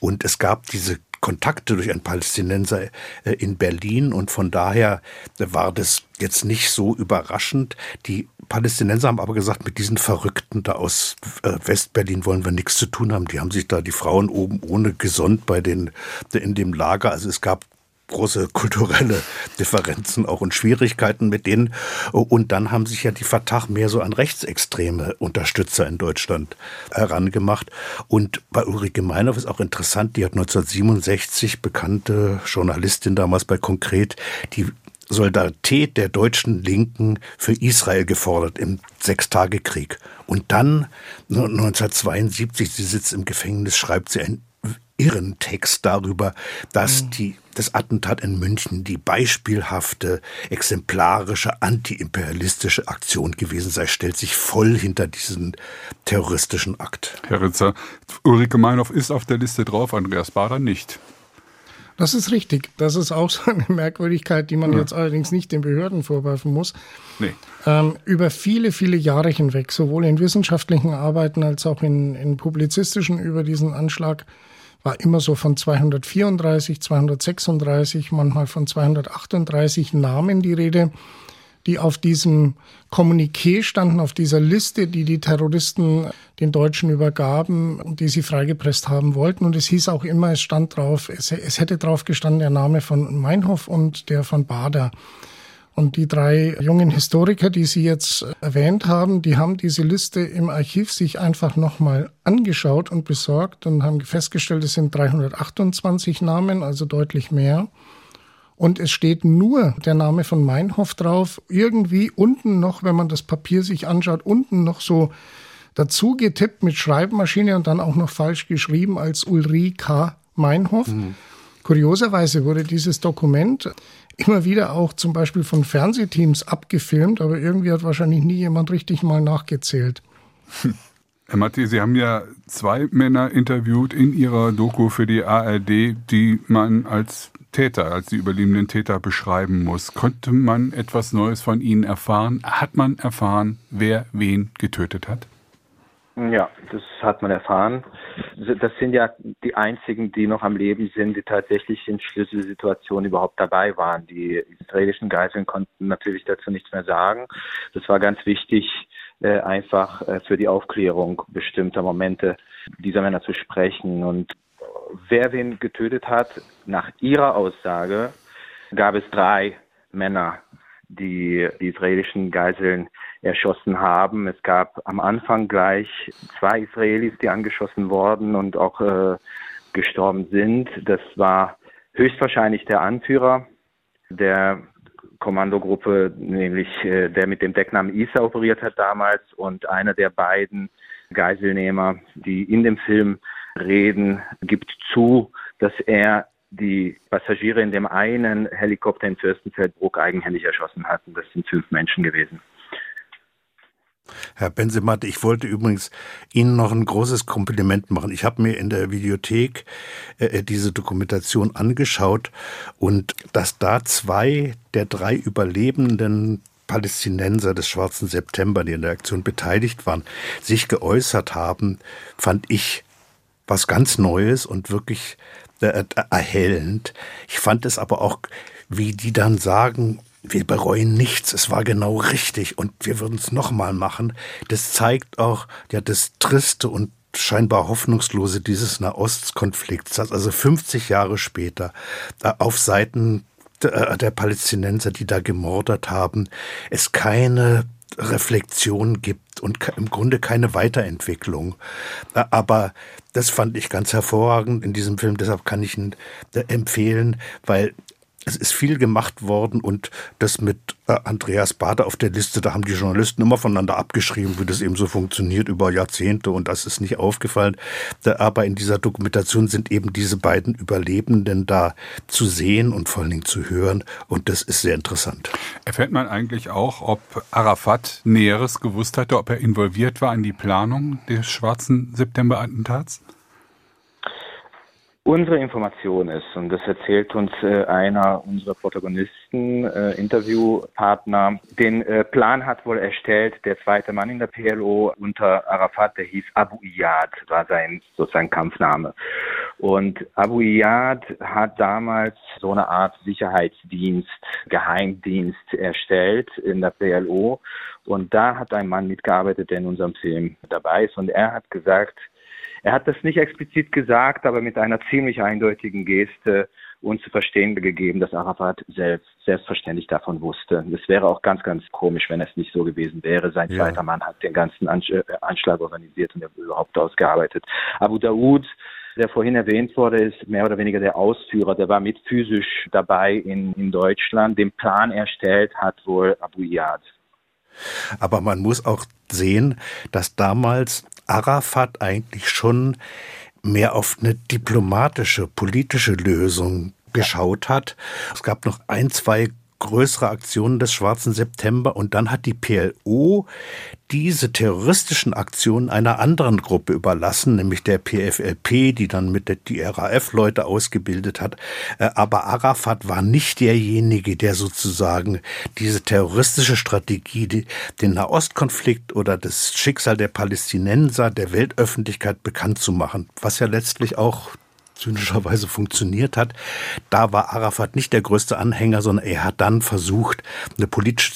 Und es gab diese Kontakte durch einen Palästinenser äh, in Berlin und von daher war das jetzt nicht so überraschend. Die Palästinenser haben aber gesagt, mit diesen Verrückten da aus äh, Westberlin wollen wir nichts zu tun haben. Die haben sich da die Frauen oben ohne gesonnt bei den in dem Lager. Also es gab große kulturelle Differenzen auch und Schwierigkeiten mit denen. Und dann haben sich ja die Fatah mehr so an rechtsextreme Unterstützer in Deutschland herangemacht. Und bei Ulrike Meinhoff ist auch interessant, die hat 1967 bekannte Journalistin damals bei Konkret, die Solidarität der deutschen Linken für Israel gefordert im Sechstagekrieg. Und dann 1972, sie sitzt im Gefängnis, schreibt sie ein irren Text darüber, dass mhm. die, das Attentat in München die beispielhafte, exemplarische, antiimperialistische Aktion gewesen sei, stellt sich voll hinter diesen terroristischen Akt. Herr Ritzer, Ulrike Meinhoff ist auf der Liste drauf, Andreas Bader nicht. Das ist richtig. Das ist auch so eine Merkwürdigkeit, die man ja. jetzt allerdings nicht den Behörden vorwerfen muss. Nee. Ähm, über viele, viele Jahre hinweg, sowohl in wissenschaftlichen Arbeiten als auch in, in publizistischen über diesen Anschlag, war immer so von 234, 236, manchmal von 238 Namen die Rede, die auf diesem Kommuniqué standen, auf dieser Liste, die die Terroristen den Deutschen übergaben und die sie freigepresst haben wollten. Und es hieß auch immer, es stand drauf, es, es hätte drauf gestanden der Name von Meinhof und der von Bader. Und die drei jungen Historiker, die Sie jetzt erwähnt haben, die haben diese Liste im Archiv sich einfach nochmal angeschaut und besorgt und haben festgestellt, es sind 328 Namen, also deutlich mehr. Und es steht nur der Name von Meinhof drauf. Irgendwie unten noch, wenn man das Papier sich anschaut, unten noch so dazu getippt mit Schreibmaschine und dann auch noch falsch geschrieben als Ulrika Meinhof. Mhm. Kurioserweise wurde dieses Dokument immer wieder auch zum Beispiel von Fernsehteams abgefilmt, aber irgendwie hat wahrscheinlich nie jemand richtig mal nachgezählt. Herr Matti, Sie haben ja zwei Männer interviewt in Ihrer Doku für die ARD, die man als Täter, als die überlebenden Täter beschreiben muss. Konnte man etwas Neues von ihnen erfahren? Hat man erfahren, wer wen getötet hat? Ja, das hat man erfahren. Das sind ja die einzigen, die noch am Leben sind, die tatsächlich in Schlüsselsituationen überhaupt dabei waren. Die israelischen Geiseln konnten natürlich dazu nichts mehr sagen. Das war ganz wichtig, äh, einfach äh, für die Aufklärung bestimmter Momente dieser Männer zu sprechen. Und wer wen getötet hat, nach ihrer Aussage gab es drei Männer, die die israelischen Geiseln erschossen haben. Es gab am Anfang gleich zwei Israelis, die angeschossen worden und auch äh, gestorben sind. Das war höchstwahrscheinlich der Anführer der Kommandogruppe, nämlich äh, der mit dem Decknamen Isa operiert hat damals und einer der beiden Geiselnehmer, die in dem Film reden, gibt zu, dass er die Passagiere in dem einen Helikopter in Fürstenfeldbruck eigenhändig erschossen hat. das sind fünf Menschen gewesen. Herr Bensemat, ich wollte übrigens Ihnen noch ein großes Kompliment machen. Ich habe mir in der Videothek äh, diese Dokumentation angeschaut und dass da zwei der drei Überlebenden Palästinenser des Schwarzen September, die in der Aktion beteiligt waren, sich geäußert haben, fand ich was ganz Neues und wirklich äh, erhellend. Ich fand es aber auch, wie die dann sagen, wir bereuen nichts, es war genau richtig und wir würden es nochmal machen. Das zeigt auch ja das Triste und scheinbar hoffnungslose dieses Nahostkonflikts, also 50 Jahre später äh, auf Seiten äh, der Palästinenser, die da gemordet haben, es keine Reflexion gibt und im Grunde keine Weiterentwicklung. Aber das fand ich ganz hervorragend in diesem Film, deshalb kann ich ihn äh, empfehlen, weil es ist viel gemacht worden und das mit äh, Andreas Bader auf der Liste, da haben die Journalisten immer voneinander abgeschrieben, wie das eben so funktioniert über Jahrzehnte und das ist nicht aufgefallen. Aber in dieser Dokumentation sind eben diese beiden Überlebenden da zu sehen und vor allen Dingen zu hören und das ist sehr interessant. Erfährt man eigentlich auch, ob Arafat Näheres gewusst hatte, ob er involviert war in die Planung des schwarzen September-Attentats? Unsere Information ist, und das erzählt uns äh, einer unserer Protagonisten, äh, Interviewpartner, den äh, Plan hat wohl erstellt, der zweite Mann in der PLO unter Arafat, der hieß Abu Iyad, war sein sozusagen Kampfname. Und Abu Iyad hat damals so eine Art Sicherheitsdienst, Geheimdienst erstellt in der PLO. Und da hat ein Mann mitgearbeitet, der in unserem Film dabei ist. Und er hat gesagt, er hat das nicht explizit gesagt, aber mit einer ziemlich eindeutigen Geste uns zu verstehen gegeben, dass Arafat selbst selbstverständlich davon wusste. Es wäre auch ganz, ganz komisch, wenn es nicht so gewesen wäre. Sein ja. zweiter Mann hat den ganzen äh, Anschlag organisiert und überhaupt ausgearbeitet. Abu Daoud, der vorhin erwähnt wurde, ist mehr oder weniger der Ausführer. Der war mit physisch dabei in, in Deutschland. Den Plan erstellt hat wohl Abu Iyad. Aber man muss auch sehen, dass damals Arafat eigentlich schon mehr auf eine diplomatische, politische Lösung geschaut hat. Es gab noch ein, zwei größere Aktionen des Schwarzen September und dann hat die PLO diese terroristischen Aktionen einer anderen Gruppe überlassen, nämlich der PFLP, die dann mit der, die RAF-Leute ausgebildet hat. Äh, aber Arafat war nicht derjenige, der sozusagen diese terroristische Strategie, die, den Nahostkonflikt oder das Schicksal der Palästinenser der Weltöffentlichkeit bekannt zu machen, was ja letztlich auch zynischerweise funktioniert hat. Da war Arafat nicht der größte Anhänger, sondern er hat dann versucht, eine politische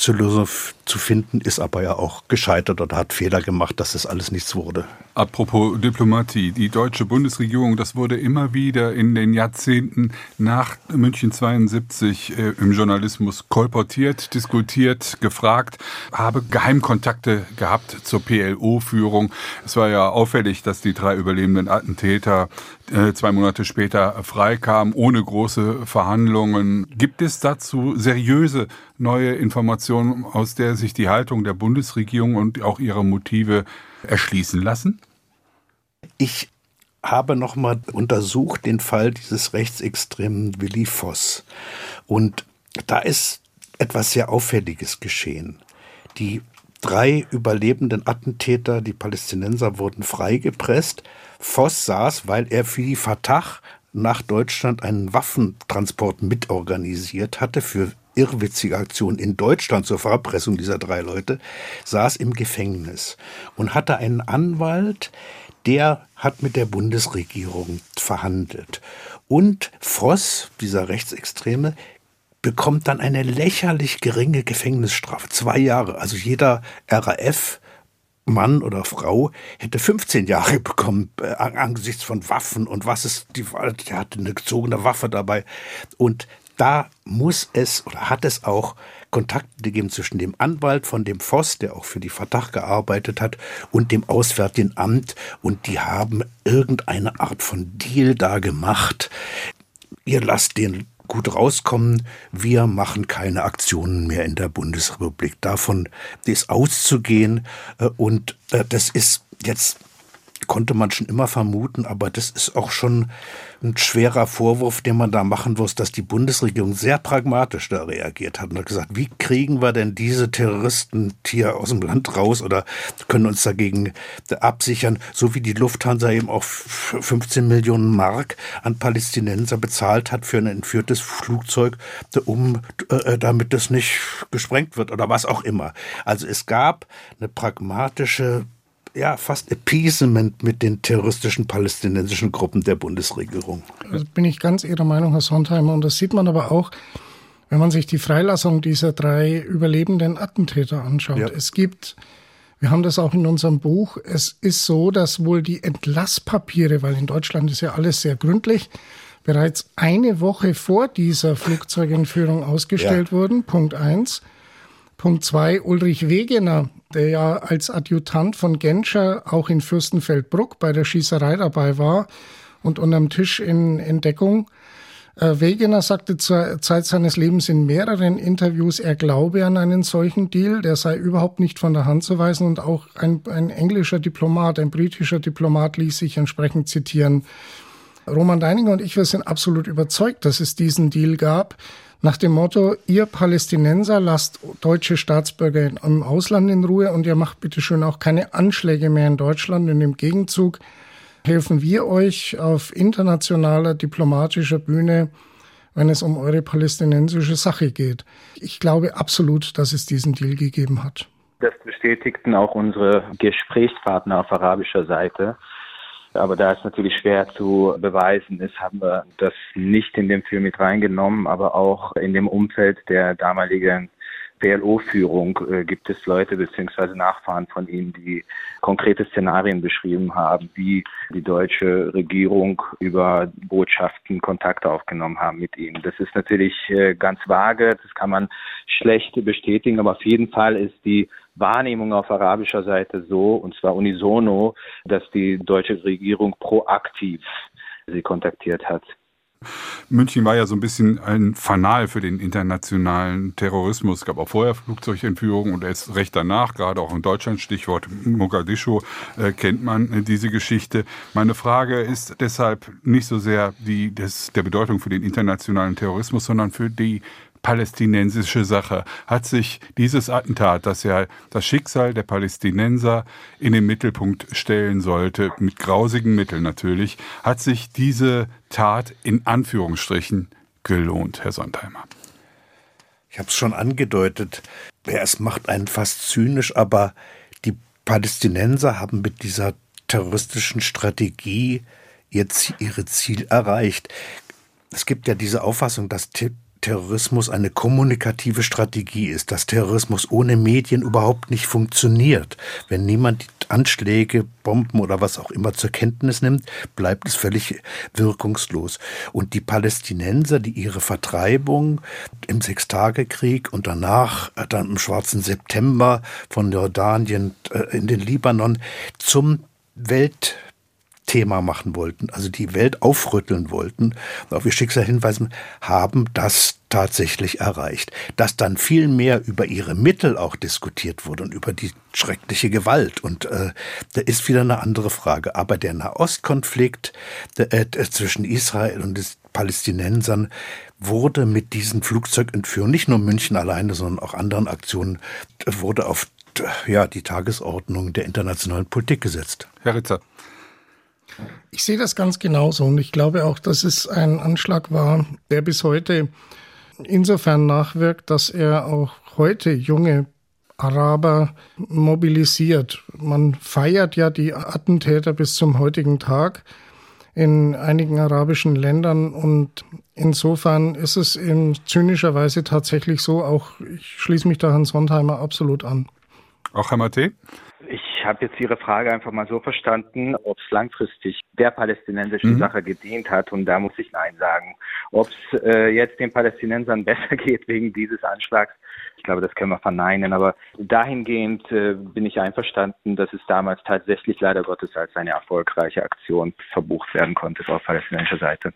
zu finden, ist aber ja auch gescheitert oder hat Fehler gemacht, dass das alles nichts wurde. Apropos Diplomatie, die deutsche Bundesregierung, das wurde immer wieder in den Jahrzehnten nach München 72 äh, im Journalismus kolportiert, diskutiert, gefragt, habe Geheimkontakte gehabt zur PLO-Führung. Es war ja auffällig, dass die drei überlebenden Attentäter äh, zwei Monate später freikamen, ohne große Verhandlungen. Gibt es dazu seriöse neue Informationen, aus der sich die Haltung der Bundesregierung und auch ihre Motive erschließen lassen? Ich habe nochmal untersucht den Fall dieses rechtsextremen Willi Voss. Und da ist etwas sehr Auffälliges geschehen. Die drei überlebenden Attentäter, die Palästinenser, wurden freigepresst. Voss saß, weil er für die Fatah nach Deutschland einen Waffentransport mitorganisiert hatte für irrwitzige Aktion in Deutschland zur Verpressung dieser drei Leute, saß im Gefängnis und hatte einen Anwalt, der hat mit der Bundesregierung verhandelt. Und Voss, dieser Rechtsextreme, bekommt dann eine lächerlich geringe Gefängnisstrafe. Zwei Jahre. Also jeder RAF Mann oder Frau hätte 15 Jahre bekommen äh, angesichts von Waffen und was ist die der hatte eine gezogene Waffe dabei und da muss es oder hat es auch Kontakte gegeben zwischen dem Anwalt von dem Voss, der auch für die Verdacht gearbeitet hat, und dem Auswärtigen Amt. Und die haben irgendeine Art von Deal da gemacht. Ihr lasst den gut rauskommen. Wir machen keine Aktionen mehr in der Bundesrepublik. Davon ist auszugehen. Äh, und äh, das ist jetzt konnte man schon immer vermuten, aber das ist auch schon ein schwerer Vorwurf, den man da machen muss, dass die Bundesregierung sehr pragmatisch da reagiert hat und hat gesagt, wie kriegen wir denn diese Terroristen hier aus dem Land raus oder können uns dagegen absichern, so wie die Lufthansa eben auch 15 Millionen Mark an Palästinenser bezahlt hat für ein entführtes Flugzeug, um äh, damit das nicht gesprengt wird oder was auch immer. Also es gab eine pragmatische ja, fast Appeasement mit den terroristischen palästinensischen Gruppen der Bundesregierung. Also bin ich ganz Ihrer Meinung, Herr Sontheimer. Und das sieht man aber auch, wenn man sich die Freilassung dieser drei überlebenden Attentäter anschaut. Ja. Es gibt, wir haben das auch in unserem Buch, es ist so, dass wohl die Entlasspapiere, weil in Deutschland ist ja alles sehr gründlich, bereits eine Woche vor dieser Flugzeugentführung ausgestellt ja. wurden. Punkt eins. Punkt zwei, Ulrich Wegener, der ja als Adjutant von Genscher auch in Fürstenfeldbruck bei der Schießerei dabei war und unterm Tisch in Entdeckung. Äh, Wegener sagte zur Zeit seines Lebens in mehreren Interviews, er glaube an einen solchen Deal, der sei überhaupt nicht von der Hand zu weisen und auch ein, ein englischer Diplomat, ein britischer Diplomat ließ sich entsprechend zitieren. Roman Deininger und ich, wir sind absolut überzeugt, dass es diesen Deal gab nach dem Motto, ihr Palästinenser lasst deutsche Staatsbürger im Ausland in Ruhe und ihr macht bitte schön auch keine Anschläge mehr in Deutschland. Und im Gegenzug helfen wir euch auf internationaler diplomatischer Bühne, wenn es um eure palästinensische Sache geht. Ich glaube absolut, dass es diesen Deal gegeben hat. Das bestätigten auch unsere Gesprächspartner auf arabischer Seite. Aber da es natürlich schwer zu beweisen ist, haben wir das nicht in dem Film mit reingenommen, aber auch in dem Umfeld der damaligen PLO-Führung äh, gibt es Leute bzw. Nachfahren von ihnen, die konkrete Szenarien beschrieben haben, wie die deutsche Regierung über Botschaften Kontakt aufgenommen haben mit ihnen. Das ist natürlich äh, ganz vage, das kann man schlecht bestätigen, aber auf jeden Fall ist die Wahrnehmung auf arabischer Seite so, und zwar unisono, dass die deutsche Regierung proaktiv sie kontaktiert hat. München war ja so ein bisschen ein Fanal für den internationalen Terrorismus. Es gab auch vorher Flugzeugentführungen und erst recht danach, gerade auch in Deutschland, Stichwort Mogadischu, äh, kennt man äh, diese Geschichte. Meine Frage ist deshalb nicht so sehr die des, der Bedeutung für den internationalen Terrorismus, sondern für die palästinensische Sache. Hat sich dieses Attentat, das ja das Schicksal der Palästinenser in den Mittelpunkt stellen sollte, mit grausigen Mitteln natürlich, hat sich diese Tat in Anführungsstrichen gelohnt, Herr Sondheimer? Ich habe es schon angedeutet. Ja, es macht einen fast zynisch, aber die Palästinenser haben mit dieser terroristischen Strategie jetzt ihre Ziel erreicht. Es gibt ja diese Auffassung, dass Terrorismus eine kommunikative Strategie ist, dass Terrorismus ohne Medien überhaupt nicht funktioniert. Wenn niemand Anschläge, Bomben oder was auch immer zur Kenntnis nimmt, bleibt es völlig wirkungslos. Und die Palästinenser, die ihre Vertreibung im Sechstagekrieg und danach äh, dann im Schwarzen September von Jordanien äh, in den Libanon zum Welt Thema machen wollten, also die Welt aufrütteln wollten auf ihr Schicksal hinweisen, haben das tatsächlich erreicht. Dass dann viel mehr über ihre Mittel auch diskutiert wurde und über die schreckliche Gewalt. Und äh, da ist wieder eine andere Frage. Aber der Nahostkonflikt äh, zwischen Israel und den Palästinensern wurde mit diesen Flugzeugentführungen, nicht nur München alleine, sondern auch anderen Aktionen, wurde auf ja, die Tagesordnung der internationalen Politik gesetzt. Herr Ritzer. Ich sehe das ganz genauso und ich glaube auch, dass es ein Anschlag war, der bis heute insofern nachwirkt, dass er auch heute junge Araber mobilisiert. Man feiert ja die Attentäter bis zum heutigen Tag in einigen arabischen Ländern und insofern ist es in zynischer Weise tatsächlich so, auch ich schließe mich da Herrn Sondheimer absolut an. Auch Herr Matte? Ich habe jetzt Ihre Frage einfach mal so verstanden, ob es langfristig der palästinensischen mhm. Sache gedient hat und da muss ich Nein sagen. Ob es äh, jetzt den Palästinensern besser geht wegen dieses Anschlags, ich glaube, das können wir verneinen. Aber dahingehend äh, bin ich einverstanden, dass es damals tatsächlich leider Gottes als eine erfolgreiche Aktion verbucht werden konnte auf palästinensischer Seite.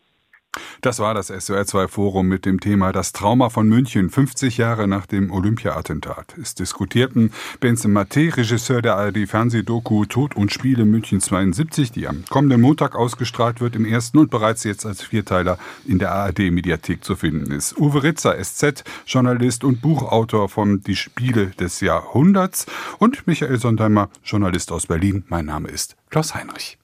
Das war das SOR2-Forum mit dem Thema Das Trauma von München, 50 Jahre nach dem Olympia-Attentat. Es diskutierten Benzem Maté, Regisseur der ARD-Fernsehdoku Tod und Spiele München 72, die am kommenden Montag ausgestrahlt wird im ersten und bereits jetzt als Vierteiler in der ARD-Mediathek zu finden ist. Uwe Ritzer, SZ, Journalist und Buchautor von Die Spiele des Jahrhunderts und Michael Sondheimer, Journalist aus Berlin. Mein Name ist Klaus Heinrich.